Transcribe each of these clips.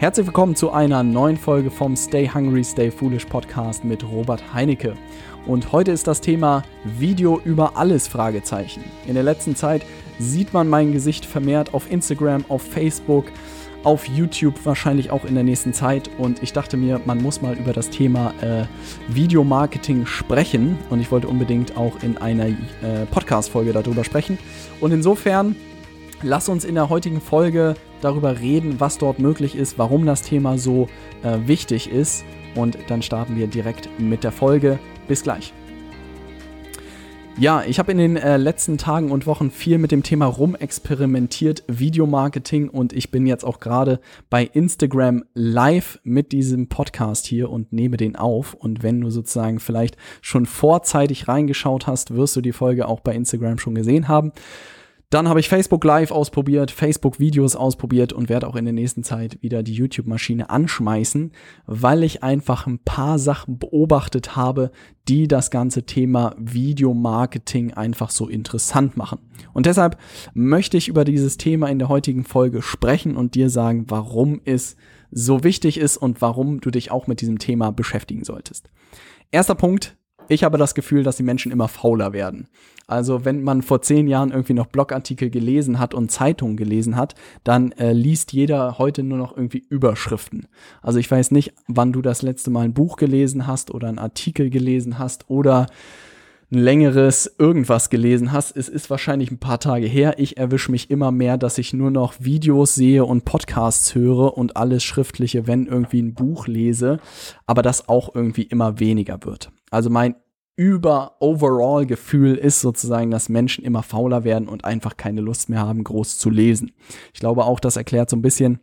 Herzlich willkommen zu einer neuen Folge vom Stay Hungry, Stay Foolish Podcast mit Robert Heinecke. Und heute ist das Thema Video über alles Fragezeichen. In der letzten Zeit sieht man mein Gesicht vermehrt auf Instagram, auf Facebook, auf YouTube wahrscheinlich auch in der nächsten Zeit. Und ich dachte mir, man muss mal über das Thema äh, Videomarketing sprechen. Und ich wollte unbedingt auch in einer äh, Podcast-Folge darüber sprechen. Und insofern, lass uns in der heutigen Folge darüber reden, was dort möglich ist, warum das Thema so äh, wichtig ist. Und dann starten wir direkt mit der Folge. Bis gleich. Ja, ich habe in den äh, letzten Tagen und Wochen viel mit dem Thema rumexperimentiert, Videomarketing und ich bin jetzt auch gerade bei Instagram live mit diesem Podcast hier und nehme den auf. Und wenn du sozusagen vielleicht schon vorzeitig reingeschaut hast, wirst du die Folge auch bei Instagram schon gesehen haben. Dann habe ich Facebook Live ausprobiert, Facebook Videos ausprobiert und werde auch in der nächsten Zeit wieder die YouTube-Maschine anschmeißen, weil ich einfach ein paar Sachen beobachtet habe, die das ganze Thema Videomarketing einfach so interessant machen. Und deshalb möchte ich über dieses Thema in der heutigen Folge sprechen und dir sagen, warum es so wichtig ist und warum du dich auch mit diesem Thema beschäftigen solltest. Erster Punkt, ich habe das Gefühl, dass die Menschen immer fauler werden. Also wenn man vor zehn Jahren irgendwie noch Blogartikel gelesen hat und Zeitungen gelesen hat, dann äh, liest jeder heute nur noch irgendwie Überschriften. Also ich weiß nicht, wann du das letzte Mal ein Buch gelesen hast oder einen Artikel gelesen hast oder ein längeres irgendwas gelesen hast. Es ist wahrscheinlich ein paar Tage her. Ich erwische mich immer mehr, dass ich nur noch Videos sehe und Podcasts höre und alles Schriftliche, wenn irgendwie ein Buch lese, aber das auch irgendwie immer weniger wird. Also mein über overall Gefühl ist sozusagen, dass Menschen immer fauler werden und einfach keine Lust mehr haben, groß zu lesen. Ich glaube auch, das erklärt so ein bisschen,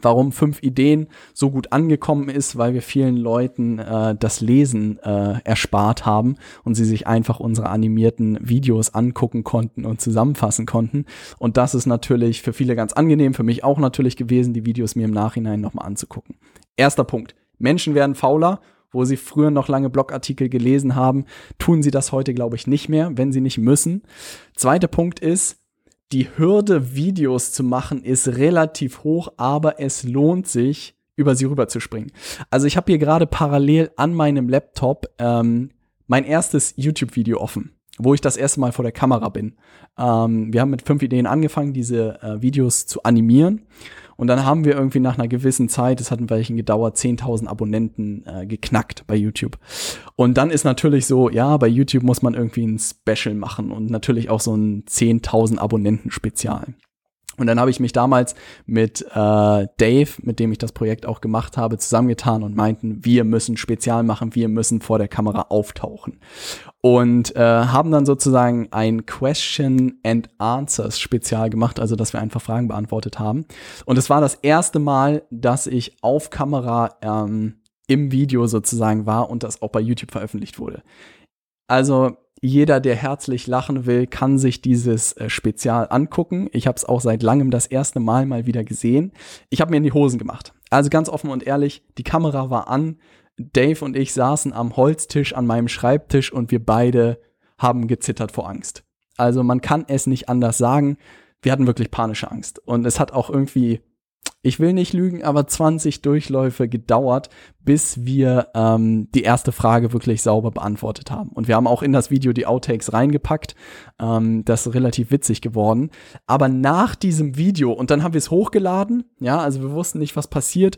warum fünf Ideen so gut angekommen ist, weil wir vielen Leuten äh, das Lesen äh, erspart haben und sie sich einfach unsere animierten Videos angucken konnten und zusammenfassen konnten. Und das ist natürlich für viele ganz angenehm, für mich auch natürlich gewesen, die Videos mir im Nachhinein nochmal anzugucken. Erster Punkt. Menschen werden fauler wo sie früher noch lange Blogartikel gelesen haben, tun sie das heute, glaube ich, nicht mehr, wenn sie nicht müssen. Zweiter Punkt ist, die Hürde, Videos zu machen, ist relativ hoch, aber es lohnt sich, über sie rüber zu springen. Also ich habe hier gerade parallel an meinem Laptop ähm, mein erstes YouTube-Video offen, wo ich das erste Mal vor der Kamera bin. Ähm, wir haben mit fünf Ideen angefangen, diese äh, Videos zu animieren. Und dann haben wir irgendwie nach einer gewissen Zeit, es hat ein Weilchen gedauert, 10.000 Abonnenten äh, geknackt bei YouTube. Und dann ist natürlich so, ja, bei YouTube muss man irgendwie ein Special machen und natürlich auch so ein 10.000 Abonnenten Spezial. Und dann habe ich mich damals mit äh, Dave, mit dem ich das Projekt auch gemacht habe, zusammengetan und meinten, wir müssen Spezial machen, wir müssen vor der Kamera auftauchen. Und äh, haben dann sozusagen ein Question and Answers Spezial gemacht, also dass wir einfach Fragen beantwortet haben. Und es war das erste Mal, dass ich auf Kamera ähm, im Video sozusagen war und das auch bei YouTube veröffentlicht wurde. Also jeder, der herzlich lachen will, kann sich dieses äh, Spezial angucken. Ich habe es auch seit langem das erste Mal mal wieder gesehen. Ich habe mir in die Hosen gemacht. Also ganz offen und ehrlich, die Kamera war an. Dave und ich saßen am Holztisch an meinem Schreibtisch und wir beide haben gezittert vor Angst. Also man kann es nicht anders sagen. Wir hatten wirklich panische Angst. Und es hat auch irgendwie ich will nicht lügen, aber 20 Durchläufe gedauert, bis wir ähm, die erste Frage wirklich sauber beantwortet haben. Und wir haben auch in das Video die Outtakes reingepackt. Ähm, das ist relativ witzig geworden. Aber nach diesem Video, und dann haben wir es hochgeladen, ja, also wir wussten nicht, was passiert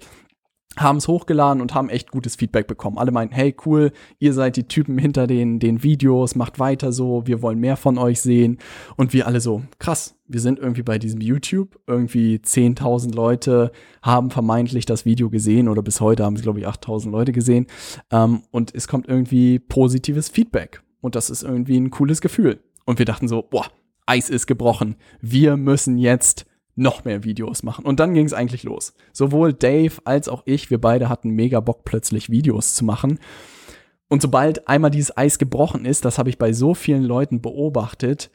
haben es hochgeladen und haben echt gutes Feedback bekommen. Alle meinten, hey, cool, ihr seid die Typen hinter den, den Videos, macht weiter so, wir wollen mehr von euch sehen. Und wir alle so, krass, wir sind irgendwie bei diesem YouTube, irgendwie 10.000 Leute haben vermeintlich das Video gesehen oder bis heute haben sie, glaube ich, 8.000 Leute gesehen. Ähm, und es kommt irgendwie positives Feedback. Und das ist irgendwie ein cooles Gefühl. Und wir dachten so, boah, Eis ist gebrochen. Wir müssen jetzt noch mehr Videos machen. Und dann ging es eigentlich los. Sowohl Dave als auch ich, wir beide hatten mega Bock, plötzlich Videos zu machen. Und sobald einmal dieses Eis gebrochen ist, das habe ich bei so vielen Leuten beobachtet,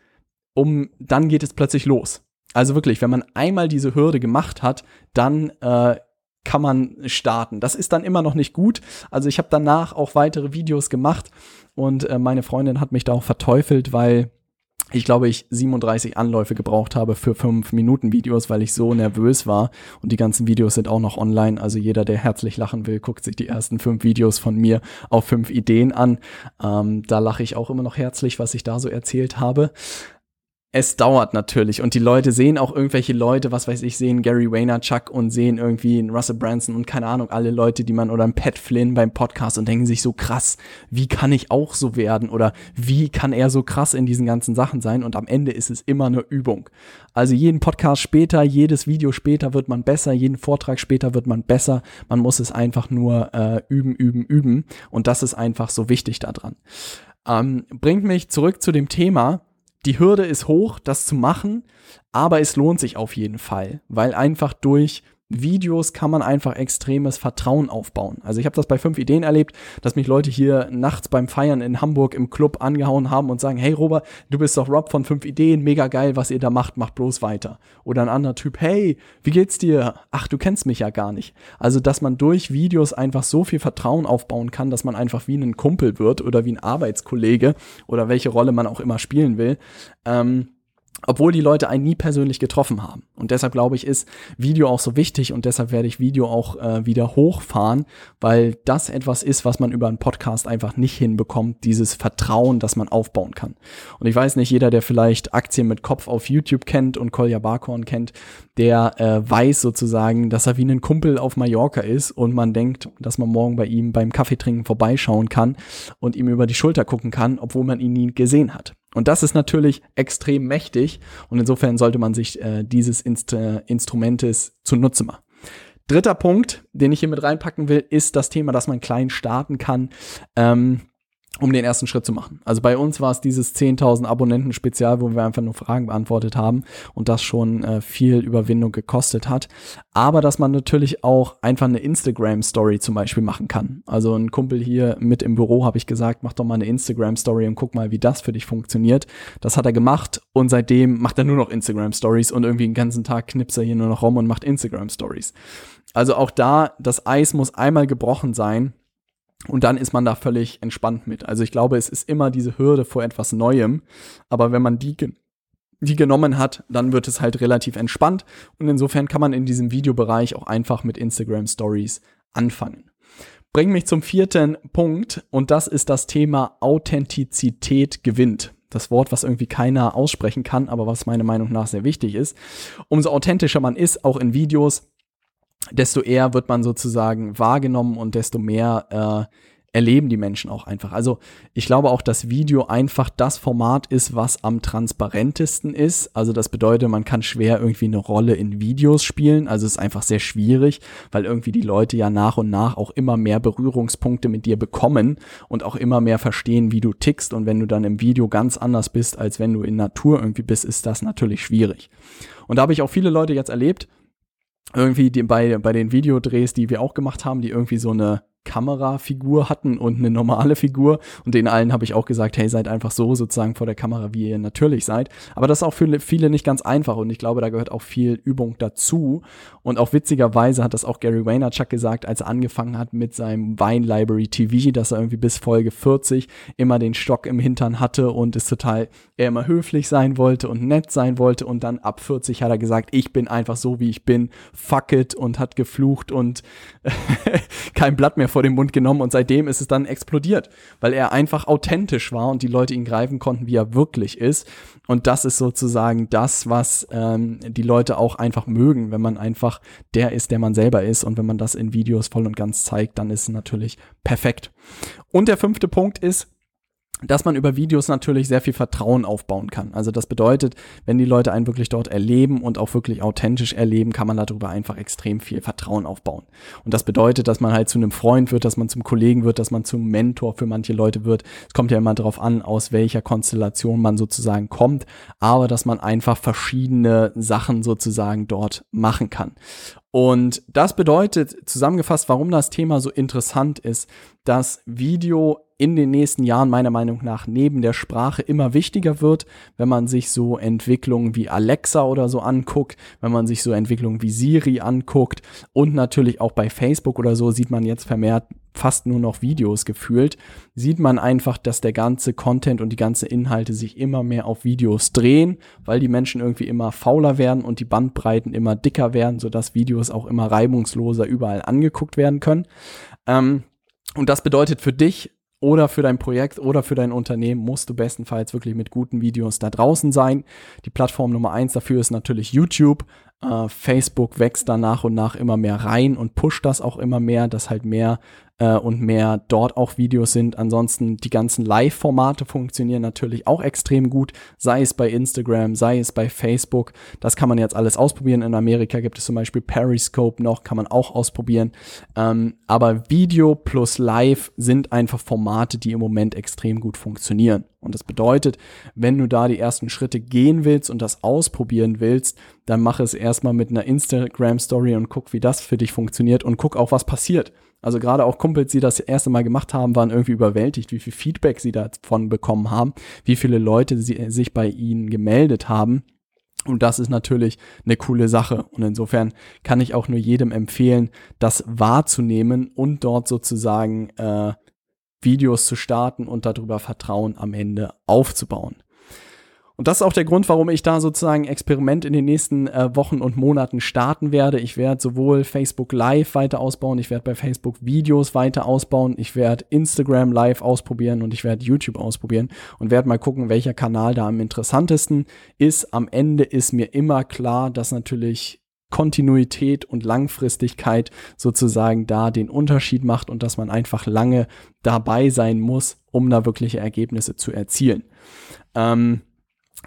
um dann geht es plötzlich los. Also wirklich, wenn man einmal diese Hürde gemacht hat, dann äh, kann man starten. Das ist dann immer noch nicht gut. Also ich habe danach auch weitere Videos gemacht und äh, meine Freundin hat mich da auch verteufelt, weil ich glaube, ich 37 Anläufe gebraucht habe für 5 Minuten Videos, weil ich so nervös war. Und die ganzen Videos sind auch noch online. Also jeder, der herzlich lachen will, guckt sich die ersten fünf Videos von mir auf fünf Ideen an. Ähm, da lache ich auch immer noch herzlich, was ich da so erzählt habe es dauert natürlich. Und die Leute sehen auch irgendwelche Leute, was weiß ich, sehen Gary Vaynerchuk und sehen irgendwie Russell Branson und keine Ahnung, alle Leute, die man oder ein Pat Flynn beim Podcast und denken sich so krass, wie kann ich auch so werden? Oder wie kann er so krass in diesen ganzen Sachen sein? Und am Ende ist es immer eine Übung. Also jeden Podcast später, jedes Video später wird man besser, jeden Vortrag später wird man besser, man muss es einfach nur äh, üben, üben, üben. Und das ist einfach so wichtig daran. Ähm, bringt mich zurück zu dem Thema, die Hürde ist hoch, das zu machen, aber es lohnt sich auf jeden Fall, weil einfach durch Videos kann man einfach extremes Vertrauen aufbauen. Also ich habe das bei fünf Ideen erlebt, dass mich Leute hier nachts beim Feiern in Hamburg im Club angehauen haben und sagen, hey Robert, du bist doch Rob von fünf Ideen, mega geil, was ihr da macht, mach bloß weiter. Oder ein anderer Typ, hey, wie geht's dir? Ach, du kennst mich ja gar nicht. Also, dass man durch Videos einfach so viel Vertrauen aufbauen kann, dass man einfach wie ein Kumpel wird oder wie ein Arbeitskollege oder welche Rolle man auch immer spielen will. Ähm, obwohl die Leute einen nie persönlich getroffen haben. Und deshalb glaube ich, ist Video auch so wichtig und deshalb werde ich Video auch äh, wieder hochfahren, weil das etwas ist, was man über einen Podcast einfach nicht hinbekommt, dieses Vertrauen, das man aufbauen kann. Und ich weiß nicht, jeder, der vielleicht Aktien mit Kopf auf YouTube kennt und Kolja Barkhorn kennt, der äh, weiß sozusagen, dass er wie ein Kumpel auf Mallorca ist und man denkt, dass man morgen bei ihm beim Kaffeetrinken vorbeischauen kann und ihm über die Schulter gucken kann, obwohl man ihn nie gesehen hat. Und das ist natürlich extrem mächtig und insofern sollte man sich äh, dieses Inst äh, Instrumentes zunutze machen. Dritter Punkt, den ich hier mit reinpacken will, ist das Thema, dass man klein starten kann. Ähm, um den ersten Schritt zu machen. Also bei uns war es dieses 10.000 Abonnenten Spezial, wo wir einfach nur Fragen beantwortet haben und das schon äh, viel Überwindung gekostet hat. Aber dass man natürlich auch einfach eine Instagram Story zum Beispiel machen kann. Also ein Kumpel hier mit im Büro habe ich gesagt, mach doch mal eine Instagram Story und guck mal, wie das für dich funktioniert. Das hat er gemacht und seitdem macht er nur noch Instagram Stories und irgendwie den ganzen Tag knipst er hier nur noch rum und macht Instagram Stories. Also auch da, das Eis muss einmal gebrochen sein und dann ist man da völlig entspannt mit. Also ich glaube, es ist immer diese Hürde vor etwas Neuem. Aber wenn man die, die genommen hat, dann wird es halt relativ entspannt. Und insofern kann man in diesem Videobereich auch einfach mit Instagram Stories anfangen. Bring mich zum vierten Punkt. Und das ist das Thema Authentizität gewinnt. Das Wort, was irgendwie keiner aussprechen kann, aber was meiner Meinung nach sehr wichtig ist. Umso authentischer man ist, auch in Videos, desto eher wird man sozusagen wahrgenommen und desto mehr äh, erleben die Menschen auch einfach. Also ich glaube auch, dass Video einfach das Format ist, was am transparentesten ist. Also das bedeutet, man kann schwer irgendwie eine Rolle in Videos spielen. Also es ist einfach sehr schwierig, weil irgendwie die Leute ja nach und nach auch immer mehr Berührungspunkte mit dir bekommen und auch immer mehr verstehen, wie du tickst. Und wenn du dann im Video ganz anders bist, als wenn du in Natur irgendwie bist, ist das natürlich schwierig. Und da habe ich auch viele Leute jetzt erlebt, irgendwie die, bei, bei den Videodrehs, die wir auch gemacht haben, die irgendwie so eine Kamerafigur hatten und eine normale Figur. Und den allen habe ich auch gesagt, hey, seid einfach so sozusagen vor der Kamera, wie ihr natürlich seid. Aber das ist auch für viele nicht ganz einfach und ich glaube, da gehört auch viel Übung dazu. Und auch witzigerweise hat das auch Gary Vaynerchuk gesagt, als er angefangen hat mit seinem Wine Library TV, dass er irgendwie bis Folge 40 immer den Stock im Hintern hatte und es total, er immer höflich sein wollte und nett sein wollte. Und dann ab 40 hat er gesagt, ich bin einfach so, wie ich bin, fuck it und hat geflucht und kein Blatt mehr vor den Mund genommen und seitdem ist es dann explodiert, weil er einfach authentisch war und die Leute ihn greifen konnten, wie er wirklich ist. Und das ist sozusagen das, was ähm, die Leute auch einfach mögen, wenn man einfach der ist, der man selber ist. Und wenn man das in Videos voll und ganz zeigt, dann ist es natürlich perfekt. Und der fünfte Punkt ist, dass man über Videos natürlich sehr viel Vertrauen aufbauen kann. Also das bedeutet, wenn die Leute einen wirklich dort erleben und auch wirklich authentisch erleben, kann man darüber einfach extrem viel Vertrauen aufbauen. Und das bedeutet, dass man halt zu einem Freund wird, dass man zum Kollegen wird, dass man zum Mentor für manche Leute wird. Es kommt ja immer darauf an, aus welcher Konstellation man sozusagen kommt, aber dass man einfach verschiedene Sachen sozusagen dort machen kann. Und das bedeutet zusammengefasst, warum das Thema so interessant ist, dass Video in den nächsten Jahren meiner Meinung nach neben der Sprache immer wichtiger wird, wenn man sich so Entwicklungen wie Alexa oder so anguckt, wenn man sich so Entwicklungen wie Siri anguckt und natürlich auch bei Facebook oder so sieht man jetzt vermehrt fast nur noch Videos gefühlt, sieht man einfach, dass der ganze Content und die ganze Inhalte sich immer mehr auf Videos drehen, weil die Menschen irgendwie immer fauler werden und die Bandbreiten immer dicker werden, sodass Videos auch immer reibungsloser überall angeguckt werden können. Ähm, und das bedeutet für dich oder für dein Projekt oder für dein Unternehmen musst du bestenfalls wirklich mit guten Videos da draußen sein. Die Plattform Nummer eins dafür ist natürlich YouTube. Äh, Facebook wächst da nach und nach immer mehr rein und pusht das auch immer mehr, dass halt mehr äh, und mehr dort auch Videos sind. Ansonsten die ganzen Live-Formate funktionieren natürlich auch extrem gut, sei es bei Instagram, sei es bei Facebook. Das kann man jetzt alles ausprobieren. In Amerika gibt es zum Beispiel Periscope noch, kann man auch ausprobieren. Ähm, aber Video plus Live sind einfach Formate, die im Moment extrem gut funktionieren. Und das bedeutet, wenn du da die ersten Schritte gehen willst und das ausprobieren willst, dann mach es erstmal mit einer Instagram Story und guck, wie das für dich funktioniert und guck auch, was passiert. Also gerade auch Kumpels, die das erste Mal gemacht haben, waren irgendwie überwältigt, wie viel Feedback sie davon bekommen haben, wie viele Leute sie, sich bei ihnen gemeldet haben. Und das ist natürlich eine coole Sache. Und insofern kann ich auch nur jedem empfehlen, das wahrzunehmen und dort sozusagen äh, Videos zu starten und darüber Vertrauen am Ende aufzubauen. Und das ist auch der Grund, warum ich da sozusagen Experiment in den nächsten äh, Wochen und Monaten starten werde. Ich werde sowohl Facebook Live weiter ausbauen, ich werde bei Facebook Videos weiter ausbauen, ich werde Instagram Live ausprobieren und ich werde YouTube ausprobieren und werde mal gucken, welcher Kanal da am interessantesten ist. Am Ende ist mir immer klar, dass natürlich Kontinuität und Langfristigkeit sozusagen da den Unterschied macht und dass man einfach lange dabei sein muss, um da wirkliche Ergebnisse zu erzielen. Ähm,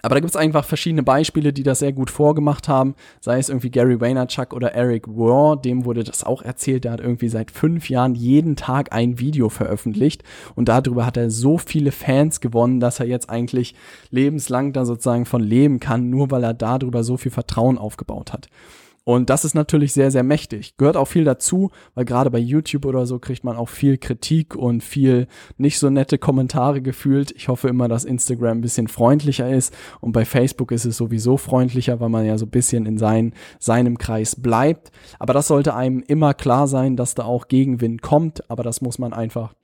aber da gibt es einfach verschiedene Beispiele, die das sehr gut vorgemacht haben. Sei es irgendwie Gary Vaynerchuk oder Eric Rohr, dem wurde das auch erzählt. Der hat irgendwie seit fünf Jahren jeden Tag ein Video veröffentlicht. Und darüber hat er so viele Fans gewonnen, dass er jetzt eigentlich lebenslang da sozusagen von leben kann, nur weil er darüber so viel Vertrauen aufgebaut hat. Und das ist natürlich sehr, sehr mächtig. Gehört auch viel dazu, weil gerade bei YouTube oder so kriegt man auch viel Kritik und viel nicht so nette Kommentare gefühlt. Ich hoffe immer, dass Instagram ein bisschen freundlicher ist und bei Facebook ist es sowieso freundlicher, weil man ja so ein bisschen in sein, seinem Kreis bleibt. Aber das sollte einem immer klar sein, dass da auch Gegenwind kommt, aber das muss man einfach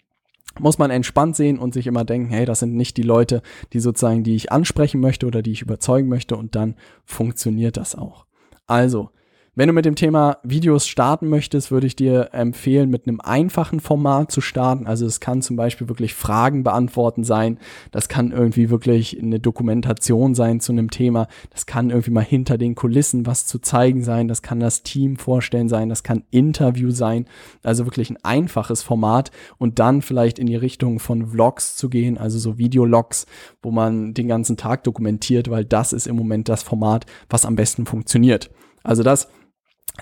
muss man entspannt sehen und sich immer denken, hey, das sind nicht die Leute, die sozusagen, die ich ansprechen möchte oder die ich überzeugen möchte und dann funktioniert das auch. Also, wenn du mit dem Thema Videos starten möchtest, würde ich dir empfehlen, mit einem einfachen Format zu starten. Also es kann zum Beispiel wirklich Fragen beantworten sein. Das kann irgendwie wirklich eine Dokumentation sein zu einem Thema. Das kann irgendwie mal hinter den Kulissen was zu zeigen sein. Das kann das Team vorstellen sein. Das kann Interview sein. Also wirklich ein einfaches Format und dann vielleicht in die Richtung von Vlogs zu gehen, also so Videologs, wo man den ganzen Tag dokumentiert, weil das ist im Moment das Format, was am besten funktioniert. Also das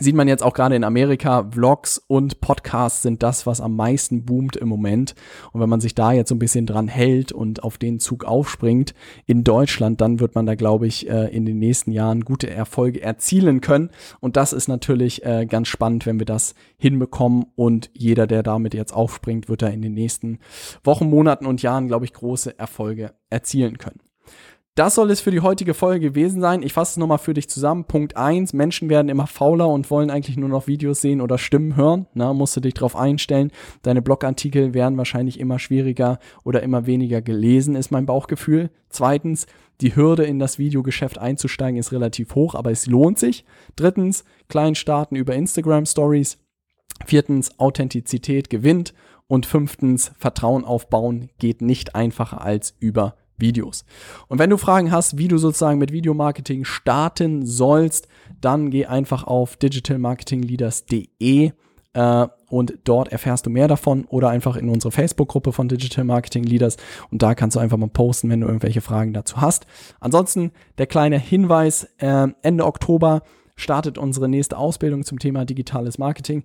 sieht man jetzt auch gerade in Amerika, Vlogs und Podcasts sind das, was am meisten boomt im Moment. Und wenn man sich da jetzt so ein bisschen dran hält und auf den Zug aufspringt in Deutschland, dann wird man da, glaube ich, äh, in den nächsten Jahren gute Erfolge erzielen können. Und das ist natürlich äh, ganz spannend, wenn wir das hinbekommen. Und jeder, der damit jetzt aufspringt, wird da in den nächsten Wochen, Monaten und Jahren, glaube ich, große Erfolge erzielen können. Das soll es für die heutige Folge gewesen sein. Ich fasse es nochmal für dich zusammen. Punkt 1, Menschen werden immer fauler und wollen eigentlich nur noch Videos sehen oder Stimmen hören. Na, musst du dich darauf einstellen. Deine Blogartikel werden wahrscheinlich immer schwieriger oder immer weniger gelesen, ist mein Bauchgefühl. Zweitens, die Hürde in das Videogeschäft einzusteigen ist relativ hoch, aber es lohnt sich. Drittens, klein starten über Instagram Stories. Viertens, Authentizität gewinnt. Und fünftens, Vertrauen aufbauen geht nicht einfacher als über Videos. Und wenn du Fragen hast, wie du sozusagen mit Videomarketing starten sollst, dann geh einfach auf digitalmarketingleaders.de äh, und dort erfährst du mehr davon oder einfach in unsere Facebook-Gruppe von Digital Marketing Leaders und da kannst du einfach mal posten, wenn du irgendwelche Fragen dazu hast. Ansonsten der kleine Hinweis, äh, Ende Oktober startet unsere nächste Ausbildung zum Thema digitales Marketing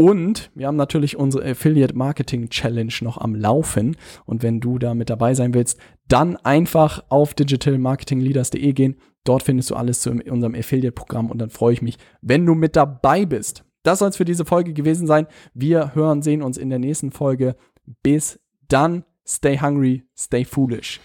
und wir haben natürlich unsere Affiliate Marketing Challenge noch am Laufen. Und wenn du da mit dabei sein willst, dann einfach auf digitalmarketingleaders.de gehen. Dort findest du alles zu unserem Affiliate-Programm und dann freue ich mich, wenn du mit dabei bist. Das soll es für diese Folge gewesen sein. Wir hören, sehen uns in der nächsten Folge. Bis dann. stay hungry, stay foolish.